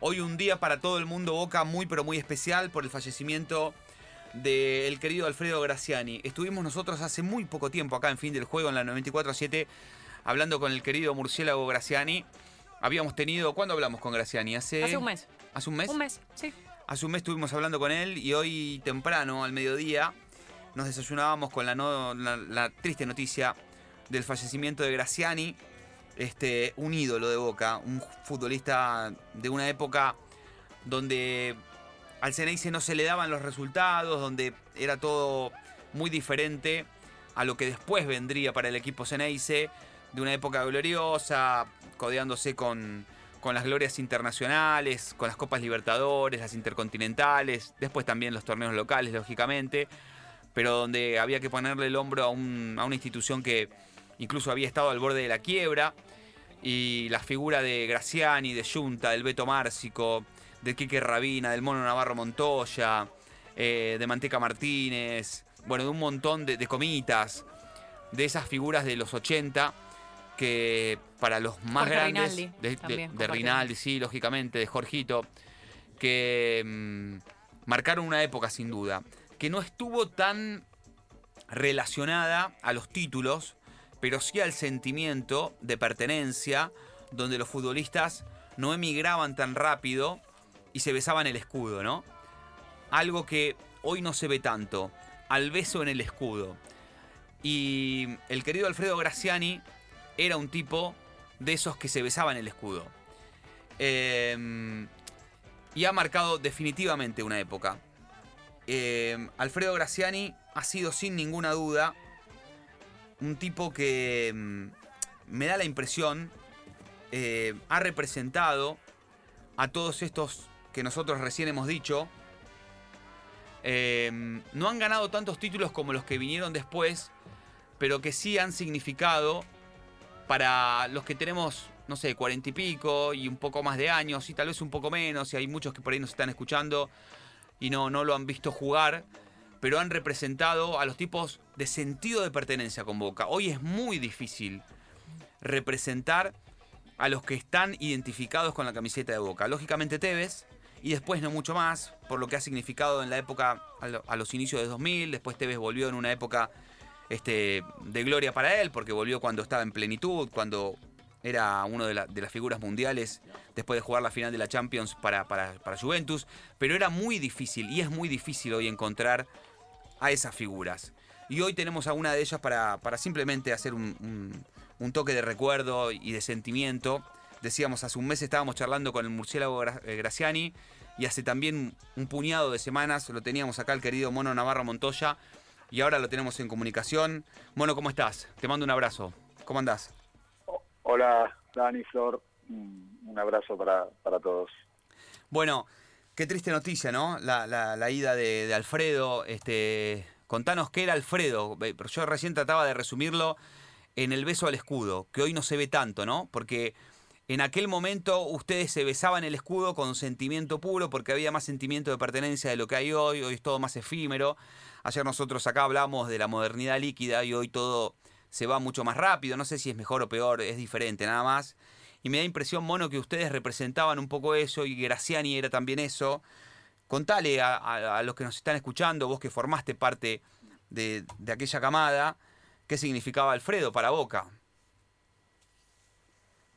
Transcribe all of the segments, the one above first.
Hoy un día para todo el mundo Boca muy pero muy especial por el fallecimiento del querido Alfredo Graciani. Estuvimos nosotros hace muy poco tiempo acá en Fin del Juego en la 94-7 hablando con el querido murciélago Graciani. Habíamos tenido, ¿cuándo hablamos con Graciani? Hace, hace un mes. ¿Hace un mes? Un mes, sí. Hace un mes estuvimos hablando con él y hoy temprano, al mediodía, nos desayunábamos con la, la triste noticia del fallecimiento de Graciani este, un ídolo de Boca, un futbolista de una época donde al Ceneice no se le daban los resultados, donde era todo muy diferente a lo que después vendría para el equipo Ceneice, de una época gloriosa, codeándose con, con las glorias internacionales, con las Copas Libertadores, las Intercontinentales, después también los torneos locales, lógicamente, pero donde había que ponerle el hombro a, a una institución que incluso había estado al borde de la quiebra. Y la figura de Graciani, de Junta, del Beto Márcico, de Quique Rabina, del Mono Navarro Montoya, eh, de Manteca Martínez, bueno, de un montón de, comitas, de esas figuras de los 80 que para los más grandes, de, Rinaldi, sí, lógicamente, de Jorgito, que mm, marcaron una época sin duda, que no estuvo tan relacionada a los títulos, pero sí al sentimiento de pertenencia, donde los futbolistas no emigraban tan rápido y se besaban el escudo, ¿no? Algo que hoy no se ve tanto, al beso en el escudo. Y el querido Alfredo Graciani era un tipo de esos que se besaban el escudo. Em, y ha marcado definitivamente una época. Em, Alfredo Graciani ha sido sin ninguna duda un tipo que mm, me da la impresión eh, ha representado a todos estos que nosotros recién hemos dicho. Eh, no han ganado tantos títulos como los que vinieron después, pero que sí han significado para los que tenemos, no sé, cuarenta y pico y un poco más de años y tal vez un poco menos, y hay muchos que por ahí nos están escuchando y no, no lo han visto jugar pero han representado a los tipos de sentido de pertenencia con Boca. Hoy es muy difícil representar a los que están identificados con la camiseta de Boca. Lógicamente Tevez, y después no mucho más, por lo que ha significado en la época, a los inicios de 2000, después Tevez volvió en una época este, de gloria para él, porque volvió cuando estaba en plenitud, cuando era uno de, las figuras mundiales después de jugar la final de la Champions para, para, Juventus, pero era muy difícil y es muy difícil hoy encontrar a esas figuras. Y hoy tenemos a una de ellas para, para simplemente hacer un, toque de recuerdo y de sentimiento. Decíamos, hace un mes estábamos charlando con el murciélago eh, Graciani y hace también un puñado de semanas lo teníamos acá el querido Mono Navarro Montoya y ahora lo tenemos en comunicación. Mono, ¿cómo estás? Te mando un abrazo. ¿Cómo andás? Hola, Dani, Flor. Un abrazo para, todos. Bueno, qué triste noticia, ¿no? La, la, ida de, Alfredo. Este, contanos qué era Alfredo. Yo recién trataba de resumirlo en el beso al escudo, que hoy no se ve tanto, ¿no? Porque en aquel momento ustedes se besaban el escudo con sentimiento puro, porque había más sentimiento de pertenencia de lo que hay hoy. Hoy es todo más efímero. Ayer nosotros acá hablamos de la modernidad líquida y hoy todo se va mucho más rápido, no sé si es mejor o peor, es diferente nada más. Y me da impresión, Mono, que ustedes representaban un poco eso y Graciani era también eso. Contale a, los que nos están escuchando, vos que formaste parte de, aquella camada, qué significaba Alfredo para Boca.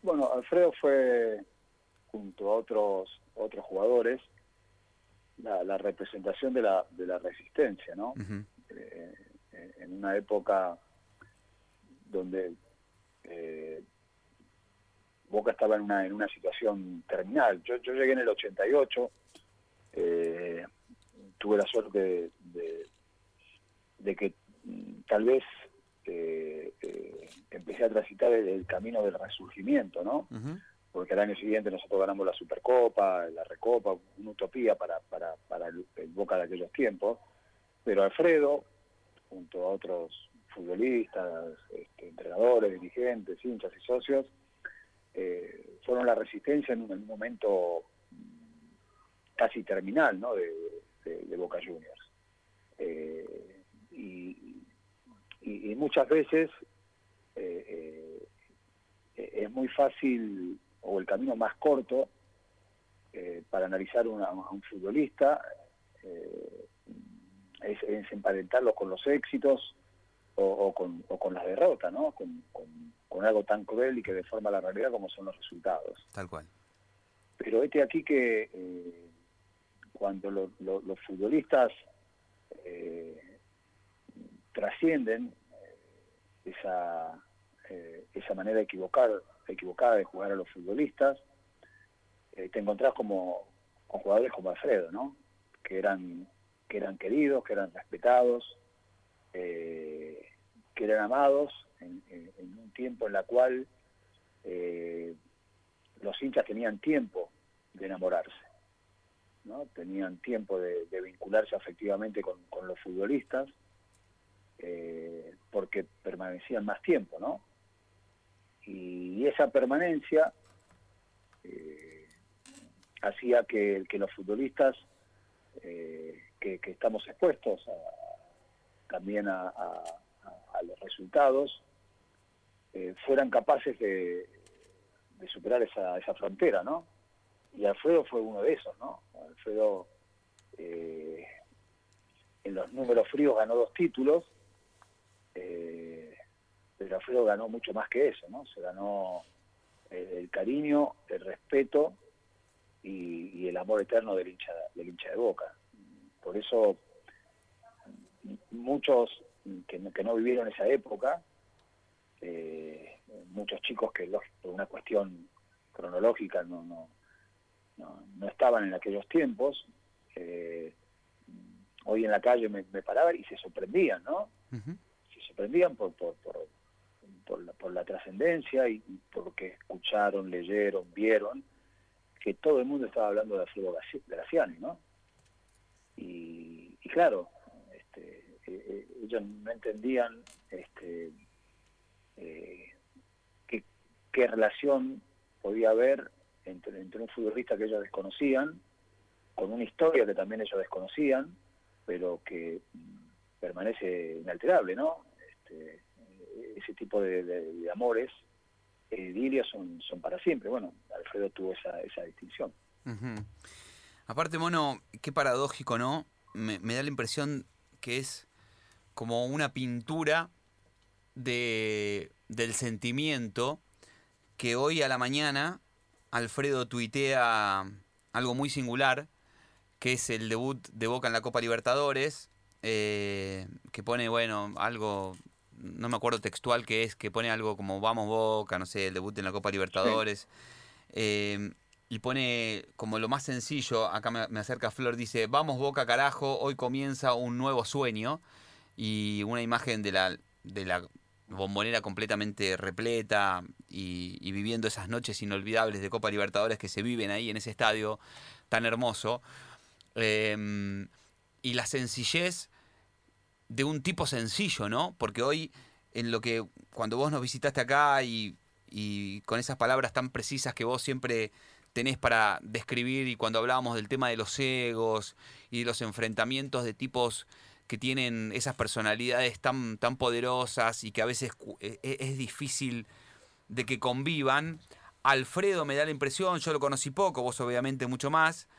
Bueno, Alfredo fue, junto a otros, otros jugadores, la, representación de la, de la resistencia, ¿no? Eh, en una época donde eh, Boca estaba en una, en una situación terminal. Yo, yo llegué en el 88, eh, tuve la suerte de, de, que mm, tal vez eh, empecé a transitar el, camino del resurgimiento, ¿no? Porque el año siguiente nosotros ganamos la Supercopa, la Recopa, una utopía para, para, para el Boca de aquellos tiempos. Pero Alfredo, junto a otros futbolistas, este, entrenadores, dirigentes, hinchas y socios, eh, fueron la resistencia en un, momento casi terminal ¿no? de, Boca Juniors. Eh, y, muchas veces eh, es muy fácil, o el camino más corto, para analizar a un futbolista es, emparentarlo con los éxitos o, con, las derrotas, ¿no? Con, algo tan cruel y que deforma la realidad como son los resultados. Tal cual. Pero este aquí que cuando los futbolistas trascienden esa, eh, esa manera equivocada, equivocada de jugar a los futbolistas, eh, te encontrás como, con jugadores como Alfredo, ¿no? Que eran, que eran queridos, que eran respetados, eh, que eran amados en, un tiempo en la cual los hinchas tenían tiempo de enamorarse, ¿no? Tenían tiempo de, vincularse afectivamente con, los futbolistas eh, porque permanecían más tiempo, ¿no? Y esa permanencia eh, hacía que, los futbolistas eh, que, estamos expuestos también a, los resultados fueran capaces de, superar esa, esa, frontera, ¿no? Y Alfredo fue uno de esos, ¿no? Alfredo en los números fríos ganó dos títulos eh, pero Alfredo ganó mucho más que eso, ¿no? Se ganó el, cariño, el respeto y, el amor eterno del hincha, del hincha de Boca. Por eso muchos que, no vivieron esa época, eh, muchos chicos que por una cuestión cronológica no, no, no, estaban en aquellos tiempos, eh, hoy en la calle me, paraban y se sorprendían, ¿no? sorprendían por, por, por, la, trascendencia y, porque escucharon, leyeron, vieron que todo el mundo estaba hablando de Alfredo Graciani, ¿no? Y, claro, este, eh, eh, ellos no entendían este, eh, qué, relación podía haber entre, un futbolista que ellos desconocían, con una historia que también ellos desconocían, pero que permanece inalterable, ¿no? Este, ese tipo de, amores, eh, son, son para siempre. Bueno, Alfredo tuvo esa, esa distinción. Aparte, Mono, qué paradójico, ¿no? Me, da la impresión que es como una pintura de, del sentimiento que hoy a la mañana Alfredo tuitea algo muy singular, que es el debut de Boca en la Copa Libertadores, eh, que pone, bueno, algo no me acuerdo textual que es, que pone algo como Vamos Boca, no sé, el debut en la Copa Libertadores. Em, y pone como lo más sencillo, acá me, acerca Flor, dice, Vamos Boca carajo, hoy comienza un nuevo sueño. Y una imagen de la, de la bombonera completamente repleta y, y, viviendo esas noches inolvidables de Copa Libertadores que se viven ahí en ese estadio tan hermoso. Em, y la sencillez de un tipo sencillo, ¿no? Porque hoy, en lo que, cuando vos nos visitaste acá y, con esas palabras tan precisas que vos siempre tenés para describir y cuando hablábamos del tema de los egos y de los enfrentamientos de tipos que tienen esas personalidades tan, tan poderosas y que a veces e, e, es difícil de que convivan. Alfredo me da la impresión, yo lo conocí poco, vos obviamente mucho más.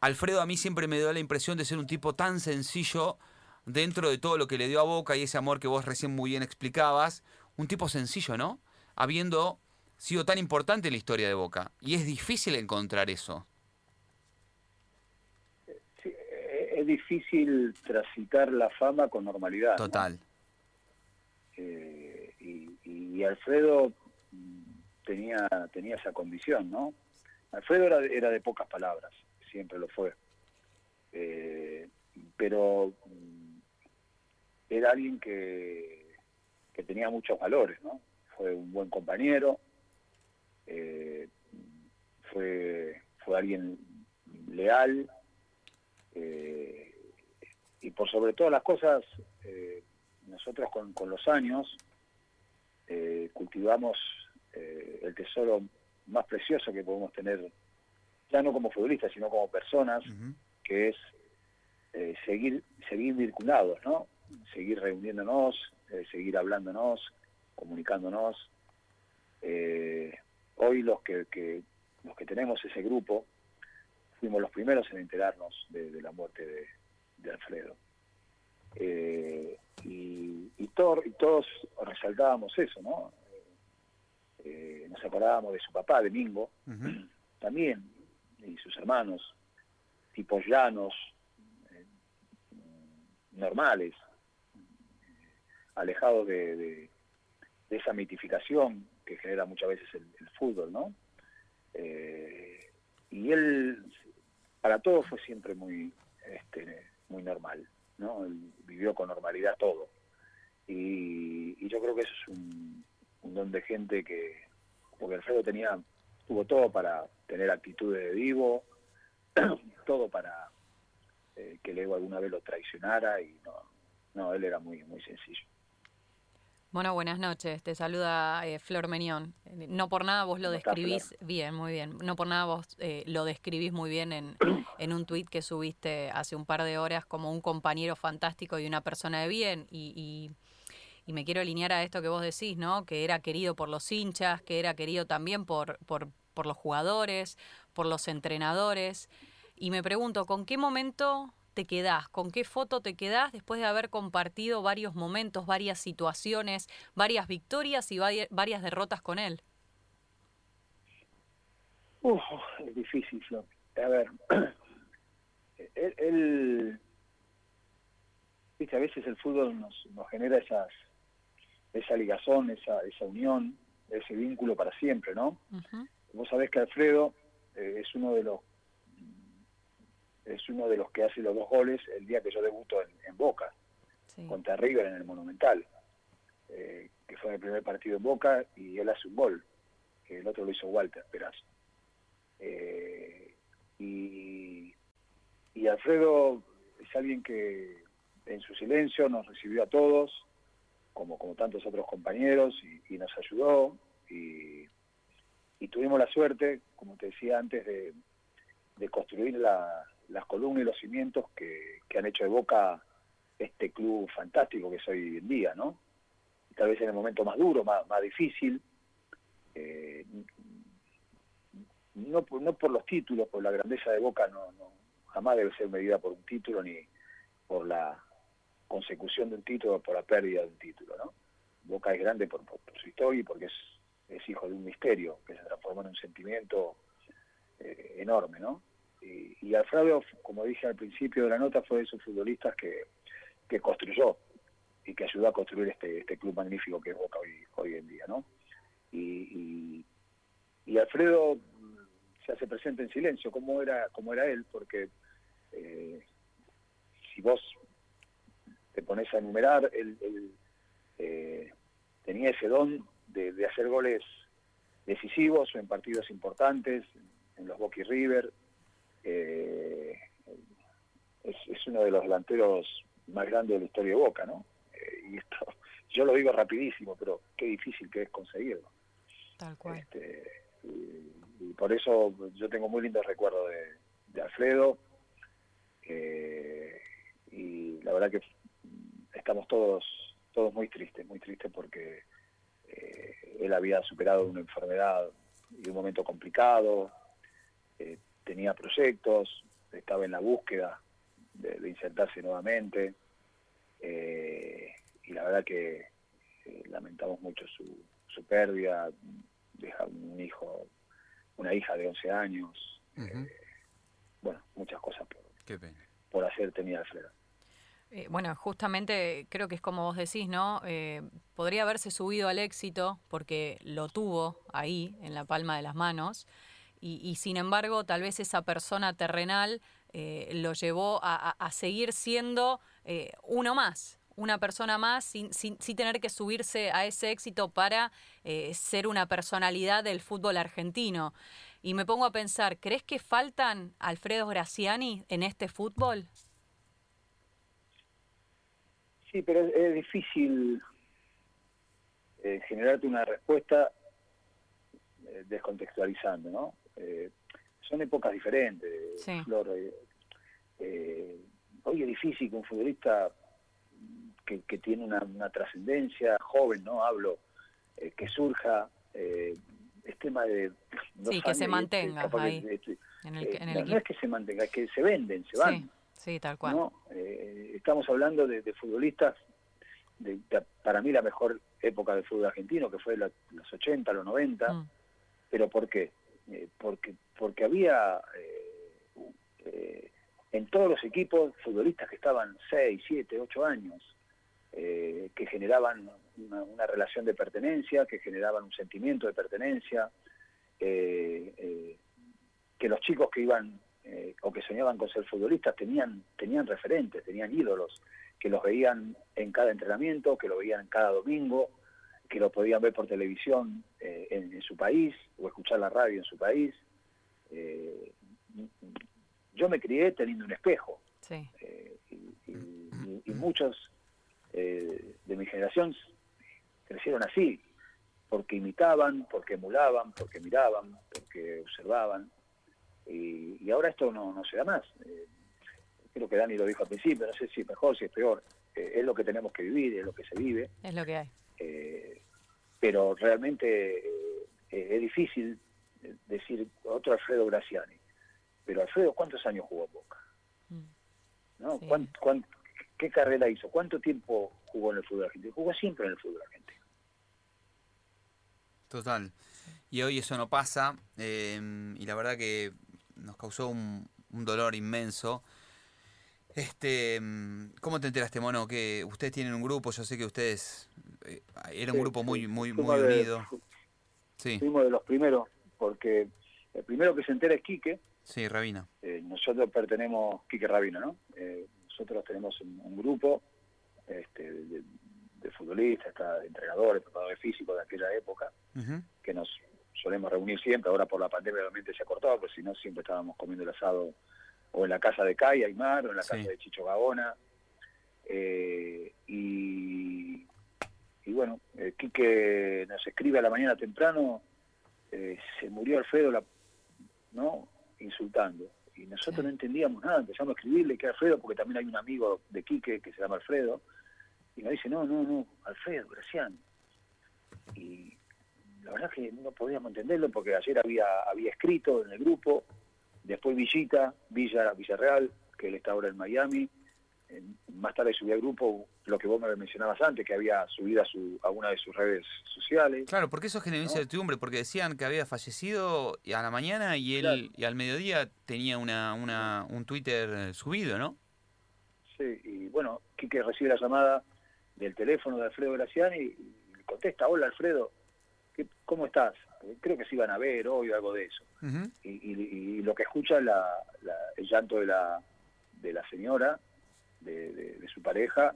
Alfredo a mí siempre me da la impresión de ser un tipo tan sencillo dentro de todo lo que le dio a Boca y ese amor que vos recién muy bien explicabas, un tipo sencillo, ¿no? Habiendo sido tan importante en la historia de Boca. Y es difícil encontrar eso. Sí, es difícil transitar la fama con normalidad. Total. Eh, y, Alfredo tenía, tenía esa condición, ¿no? Alfredo era, era de pocas palabras, siempre lo fue. Eh, pero era alguien que, que tenía muchos valores, ¿no? Fue un buen compañero, eh, fue, fue alguien leal, eh, y por sobre todas las cosas, eh, nosotros con, con, los años cultivamos el tesoro más precioso que podemos tener, ya no como futbolistas, sino como personas, que es seguir, seguir vinculados, ¿no? seguir reuniéndonos, eh, seguir hablándonos, comunicándonos. Eh, hoy los que, los que tenemos ese grupo fuimos los primeros en enterarnos de, la muerte de, Alfredo. Eh, y, y, todos resaltábamos eso, ¿no? Eh, nos acordábamos de su papá, de Mingo, también, y sus hermanos, tipos llanos, eh, normales, alejados de, esa mitificación que genera muchas veces el, fútbol, ¿no? Y él, para todo fue siempre muy, este, muy normal, ¿no? Él vivió con normalidad todo. Y, yo creo que eso es un, un don de gente que, porque Alfredo tenía, tuvo todo para tener actitudes de vivo, todo para eh, que el ego alguna vez lo traicionara y no, no, él era muy, muy sencillo. Bueno, buenas noches. Te saluda eh, Flor Menión. No por nada vos lo describís bien, muy bien. No por nada vos eh, lo describís muy bien en, en un tuit que subiste hace un par de horas como un compañero fantástico y una persona de bien. Y, y, me quiero alinear a esto que vos decís, ¿no? Que era querido por los hinchas, que era querido también por, por, por los jugadores, por los entrenadores. Y me pregunto, ¿con qué momento te quedás? ¿Con qué foto te quedás después de haber compartido varios momentos, varias situaciones, varias victorias y varias derrotas con él? Uf, es difícil, A ver, él, viste, a veces el fútbol nos, nos genera esas, esa ligazón, esa, esa unión, ese vínculo para siempre, ¿no? Vos sabés que Alfredo eh, es uno de los es uno de los que hace los dos goles el día que yo debuto en, Boca, contra River en el Monumental, eh, que fue el primer partido en Boca y él hace un gol, que el otro lo hizo Walter Perazo. Eh, y, Alfredo es alguien que en su silencio nos recibió a todos, como, como tantos otros compañeros, y, nos ayudó, y, y, tuvimos la suerte, como te decía antes, de, de construir la, las columnas y los cimientos que, han hecho de Boca este club fantástico que es hoy en día, ¿no? Tal vez en el momento más duro, más, difícil, eh, no, no por los títulos, por la grandeza de Boca, no, no, jamás debe ser medida por un título ni por la consecución de un título o por la pérdida de un título, ¿no? Boca es grande por, su historia y porque es, es, hijo de un misterio que se transformó en un sentimiento eh, enorme, ¿no? Y, Alfredo, como dije al principio de la nota, fue de esos futbolistas que, construyó y que ayudó a construir este, este club magnífico que es Boca hoy, hoy en día, ¿no? Y, Alfredo se hace presente en silencio, como era, como era él, porque eh, si vos te pones a enumerar, él, eh, tenía ese don de, de, hacer goles decisivos en partidos importantes, en los Boca y River, eh, es, uno de los delanteros más grandes de la historia de Boca, ¿no? Eh, y esto, yo lo digo rapidísimo, pero qué difícil que es conseguirlo. Tal cual. Este, y, por eso yo tengo muy lindos recuerdos de, Alfredo. Eh, y la verdad que estamos todos todos muy tristes, muy tristes porque él había superado una enfermedad y un momento complicado, tenía proyectos, estaba en la búsqueda de, insertarse nuevamente eh, y la verdad que eh, lamentamos mucho su, su pérdida, deja un hijo, una hija de 11 años, eh, bueno, muchas cosas por, por hacer tenía Alfredo. bueno, justamente creo que es como vos decís, ¿no? podría haberse subido al éxito porque lo tuvo ahí, en la palma de las manos, y, sin embargo tal vez esa persona terrenal eh, lo llevó a, seguir siendo eh, uno más, una persona más sin, sin, tener que subirse a ese éxito para eh, ser una personalidad del fútbol argentino. Y me pongo a pensar, ¿crees que faltan Alfredo Graciani en este fútbol? Sí, pero es, difícil generarte una respuesta descontextualizando, ¿no? Eh, son épocas diferentes, Flor. Eh, eh, hoy es difícil que un futbolista que, tiene una, trascendencia, joven, ¿no? Hablo, que surja, es tema de... sí, que se mantenga ahí. Eh, no, es que se mantenga, es que se venden, se van. Sí, tal cual. Eh, estamos hablando de, futbolistas, de, para mí la mejor época del fútbol argentino, que fue los 80, los 90. Mm. ¿Pero por qué? Eh, porque, porque había en todos los equipos futbolistas que estaban 6, 7, 8 años, que generaban una, relación de pertenencia, que generaban un sentimiento de pertenencia, que los chicos que iban eh, o que soñaban con ser futbolistas tenían, tenían referentes, tenían ídolos, que los veían en cada entrenamiento, que lo veían cada domingo, que lo podían ver por televisión eh, en, su país o escuchar la radio en su país. Eh, yo me crié teniendo un espejo y, muchos de mi generación crecieron así, porque imitaban, porque emulaban, porque miraban, porque observaban. Y, ahora esto no, no se da más. Eh, creo que Dani lo dijo al principio, no sé si es mejor, si es peor. Eh, es lo que tenemos que vivir, es lo que se vive. Es lo que hay. Eh, pero realmente es difícil decir otro Alfredo Graciani. Pero Alfredo, ¿cuántos años jugó en Boca? Mm. ¿No? qué carrera hizo? ¿Cuánto tiempo jugó en el fútbol argentino? Jugó siempre en el fútbol argentino. Total. Y hoy eso no pasa. y la verdad que nos causó un, dolor inmenso. Este, mm, ¿Cómo te enteraste, Mono? Que ustedes tienen un grupo, yo sé que ustedes eh, era un grupo muy muy muy unido. sí. Fuimos de los primeros, porque el primero que se entera es Quique. Sí, Rabina. Eh, nosotros pertenecemos, Quique Rabina, ¿no? Eh, nosotros tenemos un, grupo este, de, futbolistas, de entrenadores, preparadores físicos de aquella época, que nos solemos reunir siempre, ahora por la pandemia realmente se ha cortado, pues si no siempre estábamos comiendo el asado o en la casa de Kai Aymar o en la casa de Chicho Gabona. Eh, y, y, bueno, eh, Quique nos escribe a la mañana temprano, eh, se murió Alfredo, la, ¿no? Insultando. Y nosotros no entendíamos nada, empezamos a escribirle que Alfredo, porque también hay un amigo de Quique que se llama Alfredo, y nos dice, no, no, no, Alfredo, Graciano. Y la verdad que no podíamos entenderlo porque ayer había, había escrito en el grupo, después Villita, Villa, Villarreal, que él está ahora en Miami, más tarde subió al grupo lo que vos me mencionabas antes, que había subido a, su, a una de sus redes sociales. Claro, porque eso generó incertidumbre, porque decían que había fallecido a la mañana y él y al mediodía tenía una, una, un Twitter subido, ¿no? Sí, y bueno, Quique recibe la llamada del teléfono de Alfredo Graciani y contesta, hola Alfredo, ¿cómo estás? Creo que se iban a ver hoy o algo de eso. y, lo que escucha la, el llanto de la, de la señora, de, su pareja,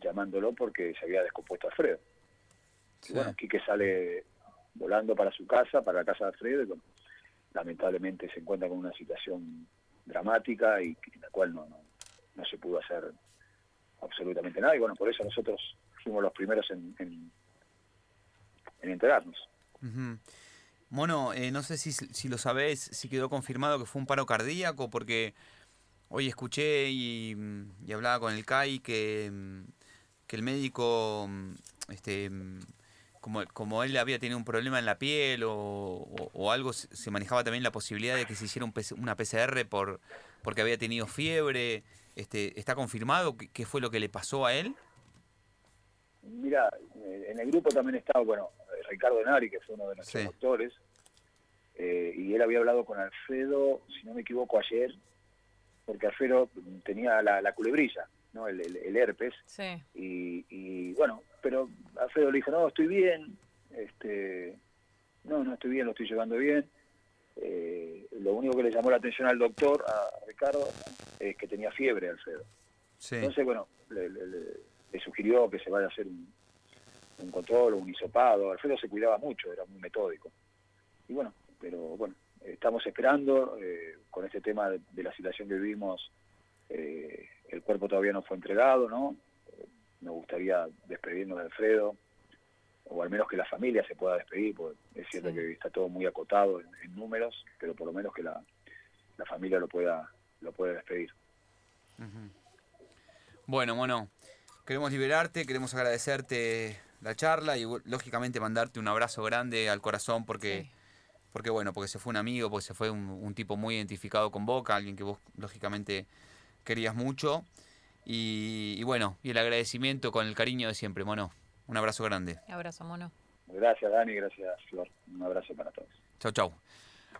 llamándolo porque se había descompuesto Alfredo. Y bueno, Quique sale volando para su casa, para la casa de Alfredo, y lamentablemente se encuentra con una situación dramática y en la cual no, no, se pudo hacer absolutamente nada. Y bueno, por eso nosotros fuimos los primeros en en enterarnos. Eh, no sé si, si lo sabés, si quedó confirmado que fue un paro cardíaco, porque hoy escuché y, hablaba con el CAI que, que el médico, este, como, como él había tenido un problema en la piel o, algo, se manejaba también la posibilidad de que se hiciera un, una PCR por, porque había tenido fiebre. Este, ¿Está confirmado qué fue lo que le pasó a él? Mira, en el grupo también estaba, bueno, Ricardo Nari, que fue uno de nuestros doctores, eh, y él había hablado con Alfredo, si no me equivoco, ayer, porque Alfredo tenía la, culebrilla, ¿no? El, herpes. Y, bueno, pero Alfredo le dijo, no, estoy bien, este, no, no estoy bien, lo estoy llevando bien. Eh, lo único que le llamó la atención al doctor, a Ricardo, es que tenía fiebre, Alfredo. Entonces, bueno, le, sugirió que se vaya a hacer un, un control, un hisopado. Alfredo se cuidaba mucho, era muy metódico. Y bueno, pero bueno, estamos esperando eh, con este tema de, la situación que vivimos. Eh, el cuerpo todavía no fue entregado, ¿no? me gustaría despedirnos de Alfredo, o al menos que la familia se pueda despedir, porque es cierto que está todo muy acotado en, números, pero por lo menos que la, familia lo pueda, lo pueda despedir. Bueno, bueno, queremos liberarte, queremos agradecerte la charla y lógicamente mandarte un abrazo grande al corazón porque porque bueno, porque se fue un amigo, porque se fue un, tipo muy identificado con Boca, alguien que vos lógicamente querías mucho. Y, bueno, y el agradecimiento con el cariño de siempre, Mono. Un abrazo grande. Un abrazo, Mono. Gracias, Dani, gracias, Flor. Un abrazo para todos. Chau, chau.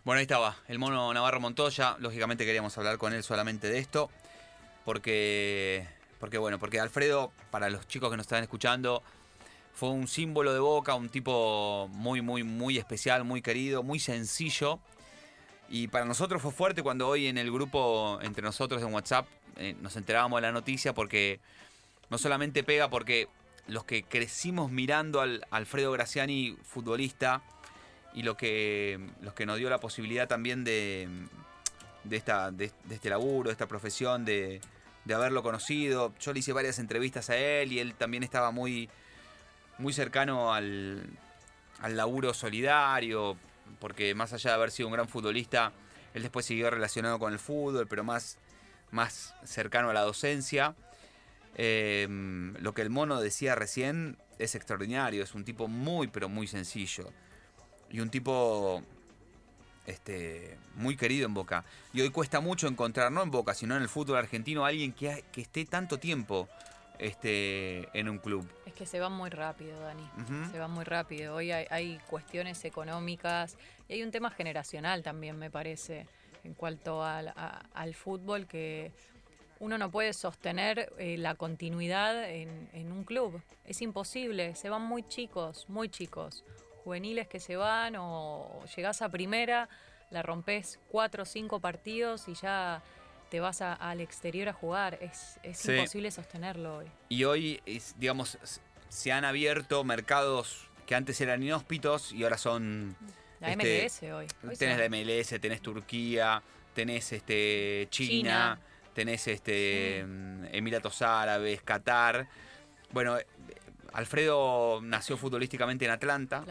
Bueno, ahí estaba, el mono Navarro Montoya. Lógicamente queríamos hablar con él solamente de esto, porque, porque bueno, porque Alfredo, para los chicos que nos están escuchando, fue un símbolo de Boca, un tipo muy, muy, muy especial, muy querido, muy sencillo. Y para nosotros fue fuerte cuando hoy en el grupo entre nosotros en WhatsApp eh, nos enterábamos de la noticia porque no solamente pega porque los que crecimos mirando al Alfredo Graciani futbolista y lo que, los que nos dio la posibilidad también de, de, esta, de, este laburo, de esta profesión, de, de haberlo conocido. Yo le hice varias entrevistas a él y él también estaba muy muy cercano al, al laburo solidario, porque más allá de haber sido un gran futbolista, él después siguió relacionado con el fútbol, pero más, más cercano a la docencia. Em, lo que el mono decía recién es extraordinario, es un tipo muy, pero muy sencillo. Y un tipo este, muy querido en Boca. Y hoy cuesta mucho encontrar, no en Boca, sino en el fútbol argentino, alguien que, que esté tanto tiempo este, en un club. Es que se va muy rápido, Dani. Se va muy rápido. Hoy hay, cuestiones económicas y hay un tema generacional también, me parece, en cuanto al, fútbol, que uno no puede sostener eh, la continuidad en, un club. Es imposible. Se van muy chicos, muy chicos. Juveniles que se van o llegás a primera, la rompes cuatro o cinco partidos y ya te vas al exterior a jugar. Es, imposible sostenerlo hoy. Y hoy, digamos, se han abierto mercados que antes eran inhóspitos y ahora son... La este, MLS hoy. tenés la MLS, tenés Turquía, tenés este China, tenés este mm, Emiratos Árabes, Qatar. Bueno, Alfredo nació futbolísticamente en Atlanta.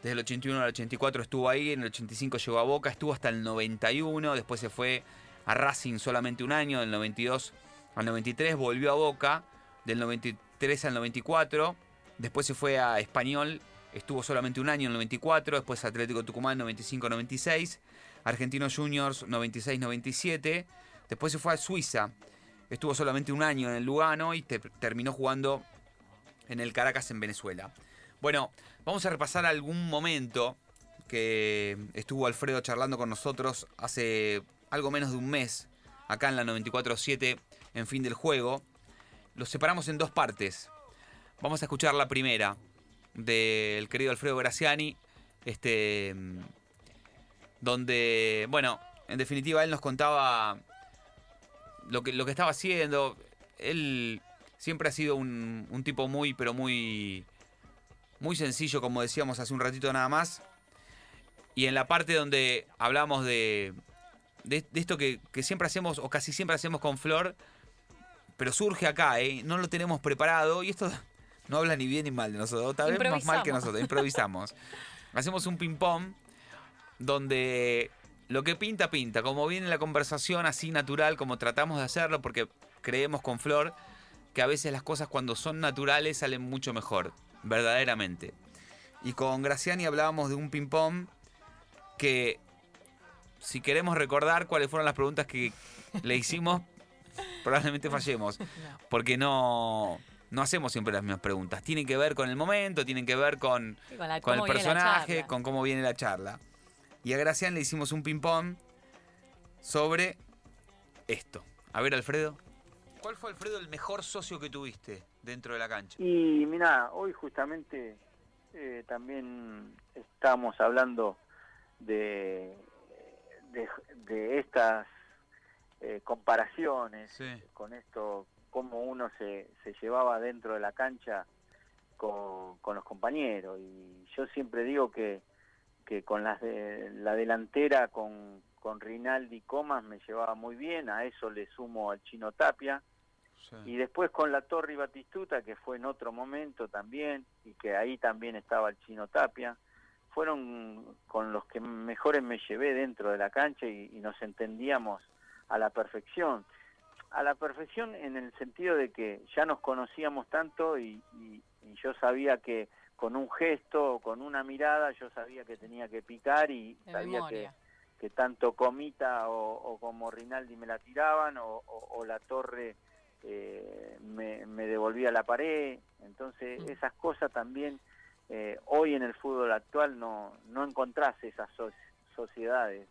Desde el 81 al 84 estuvo ahí, en el 85 llegó a Boca, estuvo hasta el 91, después se fue a Racing solamente un año, del 92 al 93, volvió a Boca, del 93 al 94, después se fue a Español, estuvo solamente un año en el 94, después Atlético Tucumán 95-96, Argentinos Juniors 96-97, después se fue a Suiza, estuvo solamente un año en el Lugano y terminó jugando en el Caracas en Venezuela. Bueno, vamos a repasar algún momento que estuvo Alfredo charlando con nosotros hace algo menos de un mes, acá en la 94.7, en fin del juego. Los separamos en dos partes. Vamos a escuchar la primera del querido Alfredo Graciani, este, donde, bueno, en definitiva él nos contaba lo que, lo que estaba haciendo. Él siempre ha sido un, un tipo muy, pero muy, muy sencillo, como decíamos hace un ratito nada más. Y en la parte donde hablamos de, de, esto que, siempre hacemos, o casi siempre hacemos con Flor, pero surge acá, ¿eh? No lo tenemos preparado y esto no habla ni bien ni mal de nosotros, tal vez más mal que nosotros, improvisamos. Hacemos un ping-pong donde lo que pinta, pinta. Como viene la conversación así natural, como tratamos de hacerlo, porque creemos con Flor que a veces las cosas cuando son naturales salen mucho mejor, verdaderamente. Y con Graciani hablábamos de un ping-pong que si queremos recordar cuáles fueron las preguntas que le hicimos, probablemente fallemos. Porque no, no hacemos siempre las mismas preguntas. Tienen que ver con el momento, tienen que ver con, con, el personaje, con cómo viene la charla. Y a Gracián le hicimos un ping-pong sobre esto. A ver, Alfredo. ¿Cuál fue, Alfredo, el mejor socio que tuviste dentro de la cancha? Y mira, hoy justamente eh, también estamos hablando de de, estas eh, comparaciones con esto, cómo uno se, se llevaba dentro de la cancha con, con los compañeros. Y yo siempre digo que, que con las de, la delantera, con, con Rinaldi y Comas, me llevaba muy bien. A eso le sumo al Chino Tapia. Y después con la Torre y Batistuta, que fue en otro momento también, y que ahí también estaba el Chino Tapia fueron con los que mejores me llevé dentro de la cancha y, nos entendíamos a la perfección. A la perfección en el sentido de que ya nos conocíamos tanto y, yo sabía que con un gesto, con una mirada, yo sabía que tenía que picar y sabía que, que, tanto Comita o, como Rinaldi me la tiraban o, la torre eh, me, devolvía la pared. Entonces mm. esas cosas también eh, hoy en el fútbol actual no, no encontrás esas sociedades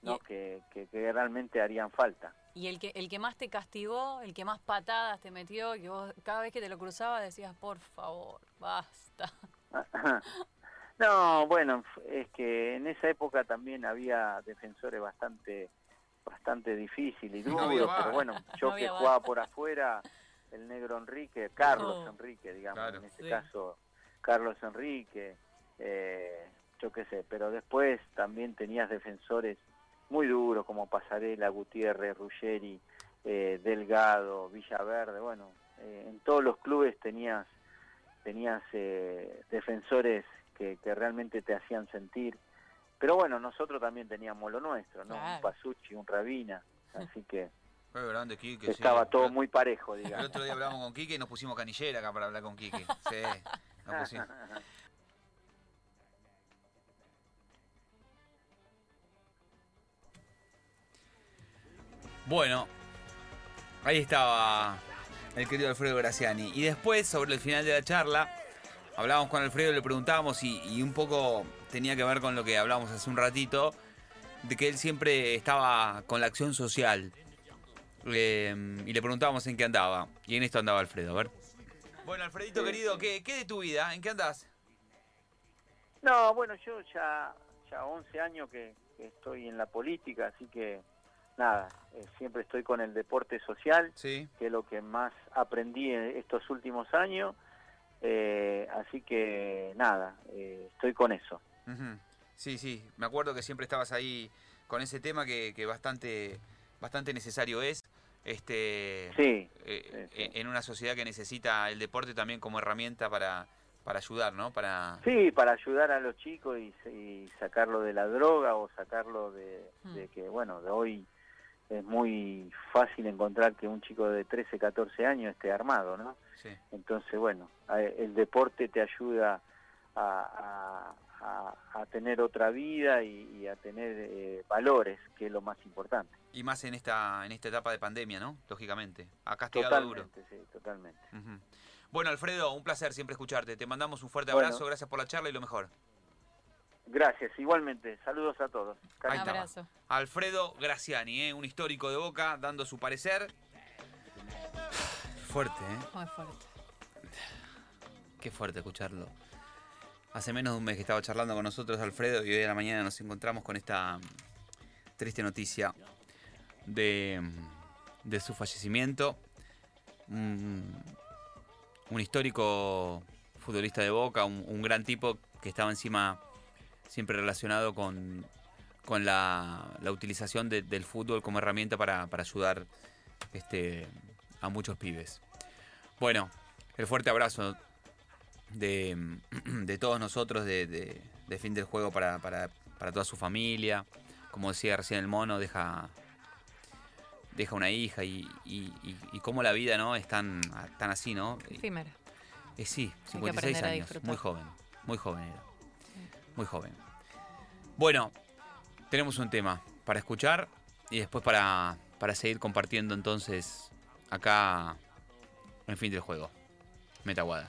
¿no? que, que, realmente harían falta. Y el que, el que más te castigó, el que más patadas te metió, que vos cada vez que te lo cruzaba decías, por favor, basta. no, bueno, es que en esa época también había defensores bastante bastante difíciles y duros, pero bueno, yo que jugaba por afuera, el negro Enrique, Carlos Enrique, digamos, en este caso, Carlos Enrique, eh, yo qué sé, pero después también tenías defensores muy duros como Pasarela, Gutiérrez, Ruggeri, eh, Delgado, Villaverde, bueno, eh, en todos los clubes tenías, tenías eh, defensores que, realmente te hacían sentir. Pero bueno, nosotros también teníamos lo nuestro, ¿no? Un Pasucci, un Rabina, así que... estaba todo muy parejo, digamos. El otro día hablamos con Quique y nos pusimos canillera acá para hablar con Quique. Sí, Bueno, ahí estaba el querido Alfredo Graciani. Y después, sobre el final de la charla, hablábamos con Alfredo y le preguntábamos, y, un poco tenía que ver con lo que hablábamos hace un ratito, de que él siempre estaba con la acción social. Eh, y le preguntábamos en qué andaba. Y en esto andaba Alfredo, a ver. Bueno, Alfredito querido, ¿qué, ¿qué, de tu vida? ¿En qué andás? No, bueno, yo ya, ya 11 años que estoy en la política, así que nada, eh, siempre estoy con el deporte social, que es lo que más aprendí en estos últimos años, eh, así que nada, eh, estoy con eso. Sí, sí, me acuerdo que siempre estabas ahí con ese tema que, que bastante, bastante necesario es. Este, sí, en una sociedad que necesita el deporte también como herramienta para, para ayudar, ¿no? Para... Sí, para ayudar a los chicos y, sacarlo de la droga o sacarlo de, de, mm. que, bueno, de hoy es muy fácil encontrar que un chico de 13, 14 años esté armado, ¿no? Entonces, bueno, el deporte te ayuda a, tener otra vida y, a tener eh, valores, que es lo más importante. Y más en esta en esta etapa de pandemia, ¿no? Lógicamente. Ha castigado duro. Sí, totalmente. Bueno, Alfredo, un placer siempre escucharte. Te mandamos un fuerte abrazo, gracias por la charla y lo mejor. Gracias, igualmente. Saludos a todos. Un abrazo. Alfredo Graciani, ¿eh? un histórico de Boca, dando su parecer. Fuerte, ¿eh? Muy fuerte. Qué fuerte escucharlo. Hace menos de un mes que estaba charlando con nosotros Alfredo y hoy a la mañana nos encontramos con esta triste noticia de, su fallecimiento. Un, histórico futbolista de Boca, un gran tipo que estaba encima siempre relacionado con, con la, utilización del fútbol como herramienta para, ayudar este, a muchos pibes. Bueno, el fuerte abrazo de, todos nosotros de, fin del juego para, toda su familia. Como decía recién el mono, deja, deja una hija y, y, cómo la vida no es tan, tan así, ¿no? Efímera. Eh, sí, 56 años, muy joven, muy joven era muy joven. Bueno, tenemos un tema para escuchar y después para, para seguir compartiendo entonces acá en fin del juego. Metaguada.